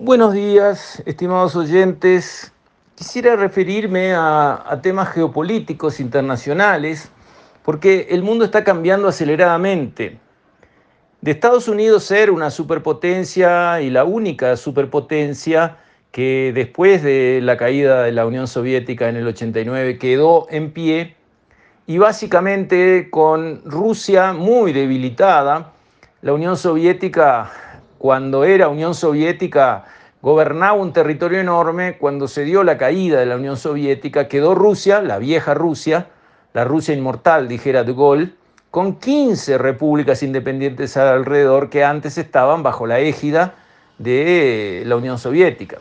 Buenos días, estimados oyentes. Quisiera referirme a, temas geopolíticos internacionales porque el mundo está cambiando aceleradamente. De Estados Unidos ser una superpotencia y la única superpotencia que después de la caída de la Unión Soviética en el 89 quedó en pie y básicamente con Rusia muy debilitada, la Unión Soviética cuando era Unión Soviética, gobernaba un territorio enorme, cuando se dio la caída de la Unión Soviética, quedó Rusia, la vieja Rusia, la Rusia inmortal, dijera de Gaulle, con 15 repúblicas independientes alrededor que antes estaban bajo la égida de la Unión Soviética.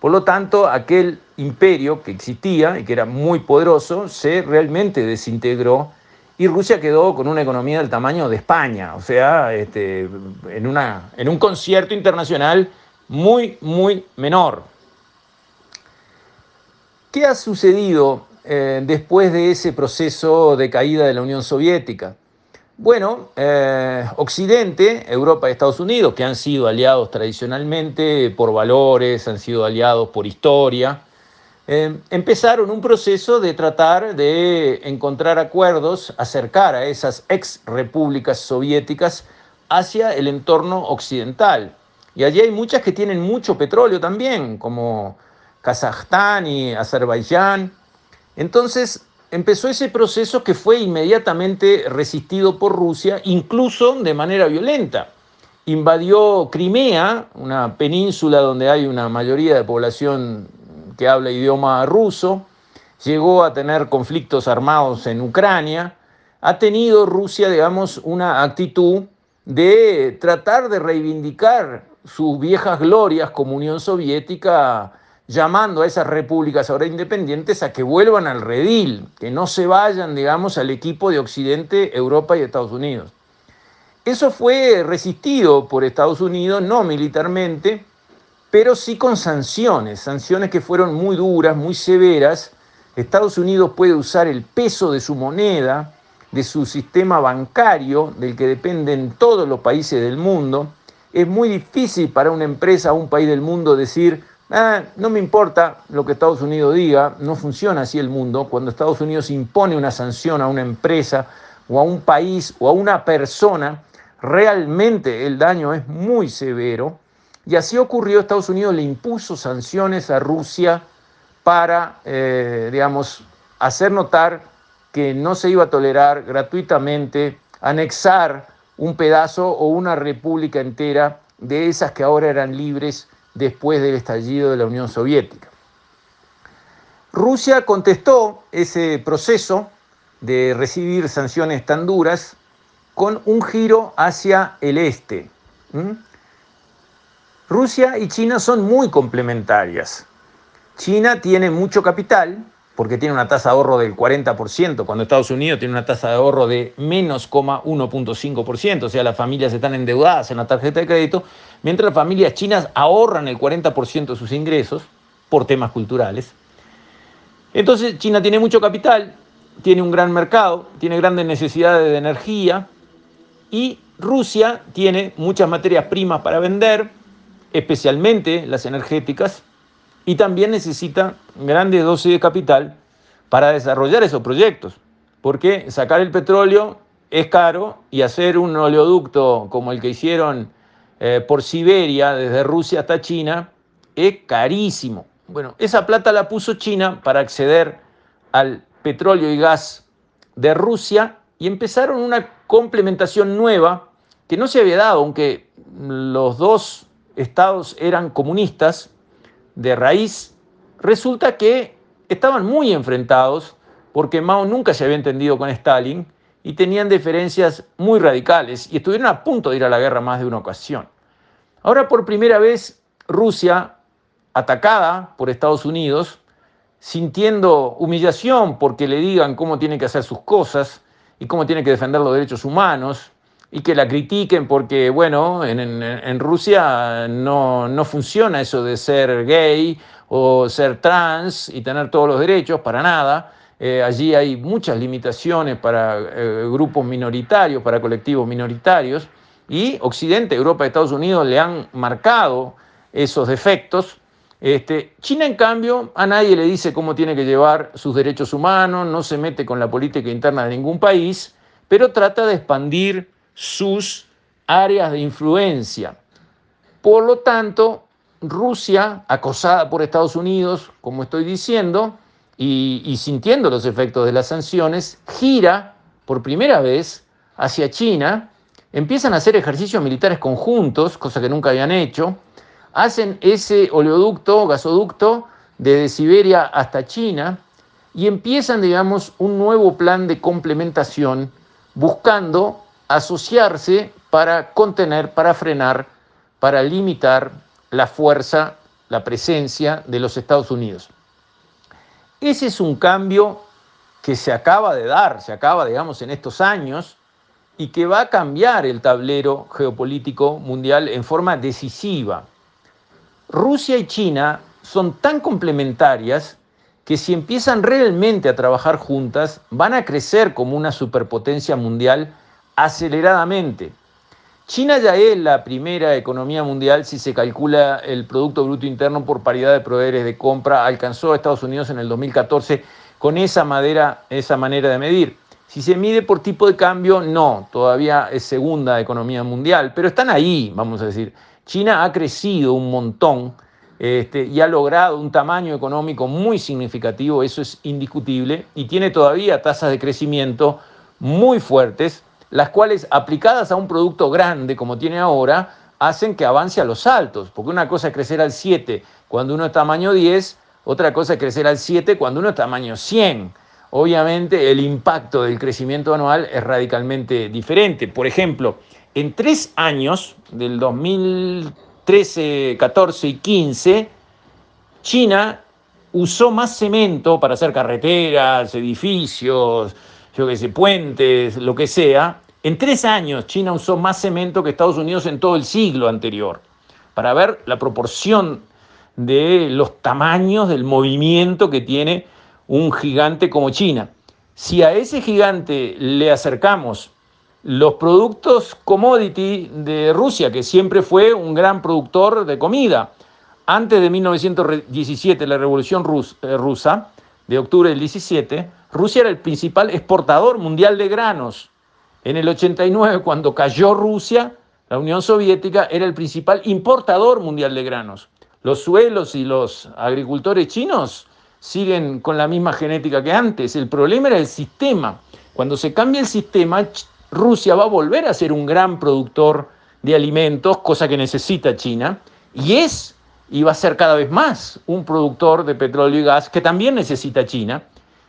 Por lo tanto, aquel imperio que existía y que era muy poderoso se realmente desintegró y Rusia quedó con una economía del tamaño de España, o sea, este, en, una, en un concierto internacional muy, muy menor. ¿Qué ha sucedido eh, después de ese proceso de caída de la Unión Soviética? Bueno, eh, Occidente, Europa y Estados Unidos, que han sido aliados tradicionalmente por valores, han sido aliados por historia, eh, empezaron un proceso de tratar de encontrar acuerdos, acercar a esas ex repúblicas soviéticas hacia el entorno occidental. Y allí hay muchas que tienen mucho petróleo también, como Kazajstán y Azerbaiyán. Entonces empezó ese proceso que fue inmediatamente resistido por Rusia, incluso de manera violenta. Invadió Crimea, una península donde hay una mayoría de población que habla idioma ruso, llegó a tener conflictos armados en Ucrania, ha tenido Rusia, digamos, una actitud de tratar de reivindicar sus viejas glorias como Unión Soviética, llamando a esas repúblicas ahora independientes a que vuelvan al redil, que no se vayan, digamos, al equipo de Occidente, Europa y Estados Unidos. Eso fue resistido por Estados Unidos, no militarmente, pero sí con sanciones, sanciones que fueron muy duras, muy severas. Estados Unidos puede usar el peso de su moneda, de su sistema bancario, del que dependen todos los países del mundo. Es muy difícil para una empresa o un país del mundo decir, ah, no me importa lo que Estados Unidos diga, no funciona así el mundo. Cuando Estados Unidos impone una sanción a una empresa o a un país o a una persona, realmente el daño es muy severo. Y así ocurrió, Estados Unidos le impuso sanciones a Rusia para, eh, digamos, hacer notar que no se iba a tolerar gratuitamente anexar un pedazo o una república entera de esas que ahora eran libres después del estallido de la Unión Soviética. Rusia contestó ese proceso de recibir sanciones tan duras con un giro hacia el este. Rusia y China son muy complementarias. China tiene mucho capital porque tiene una tasa de ahorro del 40%, cuando Estados Unidos tiene una tasa de ahorro de menos 1.5%, o sea, las familias están endeudadas en la tarjeta de crédito, mientras las familias chinas ahorran el 40% de sus ingresos por temas culturales. Entonces, China tiene mucho capital, tiene un gran mercado, tiene grandes necesidades de energía y Rusia tiene muchas materias primas para vender, especialmente las energéticas, y también necesita grandes dosis de capital para desarrollar esos proyectos, porque sacar el petróleo es caro y hacer un oleoducto como el que hicieron eh, por Siberia, desde Rusia hasta China, es carísimo. Bueno, esa plata la puso China para acceder al petróleo y gas de Rusia y empezaron una complementación nueva que no se había dado, aunque los dos estados eran comunistas de raíz, resulta que estaban muy enfrentados porque Mao nunca se había entendido con Stalin y tenían diferencias muy radicales y estuvieron a punto de ir a la guerra más de una ocasión. Ahora por primera vez Rusia, atacada por Estados Unidos, sintiendo humillación porque le digan cómo tiene que hacer sus cosas y cómo tiene que defender los derechos humanos, y que la critiquen porque, bueno, en, Rusia no, no, funciona eso de ser gay o ser trans y tener todos los derechos, para nada. Eh, allí hay muchas limitaciones para eh, grupos minoritarios, para colectivos minoritarios, y Occidente, Europa y Estados Unidos le han marcado esos defectos. Este, China, en cambio, a nadie le dice cómo tiene que llevar sus derechos humanos, no se mete con la política interna de ningún país, pero trata de expandir sus áreas de influencia. Por lo tanto, Rusia, acosada por Estados Unidos, como estoy diciendo, y, sintiendo los efectos de las sanciones, gira por primera vez hacia China, empiezan a hacer ejercicios militares conjuntos, cosa que nunca habían hecho, hacen ese oleoducto, gasoducto, desde Siberia hasta China, y empiezan, digamos, un nuevo plan de complementación buscando asociarse para contener, para frenar, para limitar la fuerza, la presencia de los Estados Unidos. Ese es un cambio que se acaba de dar, se acaba, digamos, en estos años y que va a cambiar el tablero geopolítico mundial en forma decisiva. Rusia y China son tan complementarias que si empiezan realmente a trabajar juntas, van a crecer como una superpotencia mundial aceleradamente. China ya es la primera economía mundial si se calcula el Producto Bruto Interno por paridad de proveedores de compra. Alcanzó a Estados Unidos en el 2014 con esa, madera, esa manera de medir. Si se mide por tipo de cambio, no, todavía es segunda economía mundial, pero están ahí, vamos a decir. China ha crecido un montón este, y ha logrado un tamaño económico muy significativo, eso es indiscutible, y tiene todavía tasas de crecimiento muy fuertes, las cuales aplicadas a un producto grande como tiene ahora, hacen que avance a los altos, porque una cosa es crecer al 7 cuando uno es tamaño 10, otra cosa es crecer al 7 cuando uno es tamaño 100. Obviamente el impacto del crecimiento anual es radicalmente diferente. Por ejemplo, en tres años, del 2013, 14 y 15, China usó más cemento para hacer carreteras, edificios, yo qué sé, puentes, lo que sea. En tres años China usó más cemento que Estados Unidos en todo el siglo anterior, para ver la proporción de los tamaños del movimiento que tiene un gigante como China. Si a ese gigante le acercamos los productos commodity de Rusia, que siempre fue un gran productor de comida. Antes de 1917, la Revolución eh, Rusa, de octubre del 17, Rusia era el principal exportador mundial de granos. En el 89, cuando cayó Rusia, la Unión Soviética era el principal importador mundial de granos. Los suelos y los agricultores chinos siguen con la misma genética que antes. El problema era el sistema. Cuando se cambia el sistema, Rusia va a volver a ser un gran productor de alimentos, cosa que necesita China, y es y va a ser cada vez más un productor de petróleo y gas que también necesita China.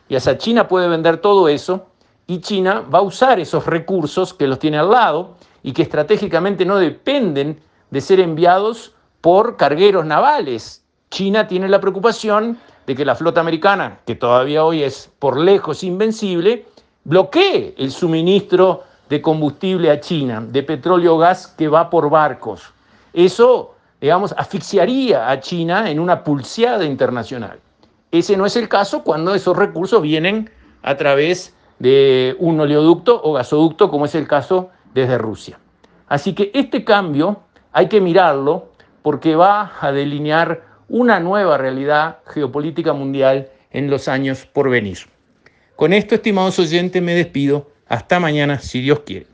Y hasta China puede vender todo eso y China va a usar esos recursos que los tiene al lado y que estratégicamente no dependen de ser enviados por cargueros navales. China tiene la preocupación de que la flota americana, que todavía hoy es por lejos invencible, bloquee el suministro de combustible a China, de petróleo o gas que va por barcos. Eso, digamos, asfixiaría a China en una pulseada internacional. Ese no es el caso cuando esos recursos vienen a través de un oleoducto o gasoducto, como es el caso desde Rusia. Así que este cambio hay que mirarlo porque va a delinear una nueva realidad geopolítica mundial en los años por venir. Con esto, estimados oyentes, me despido hasta mañana, si Dios quiere.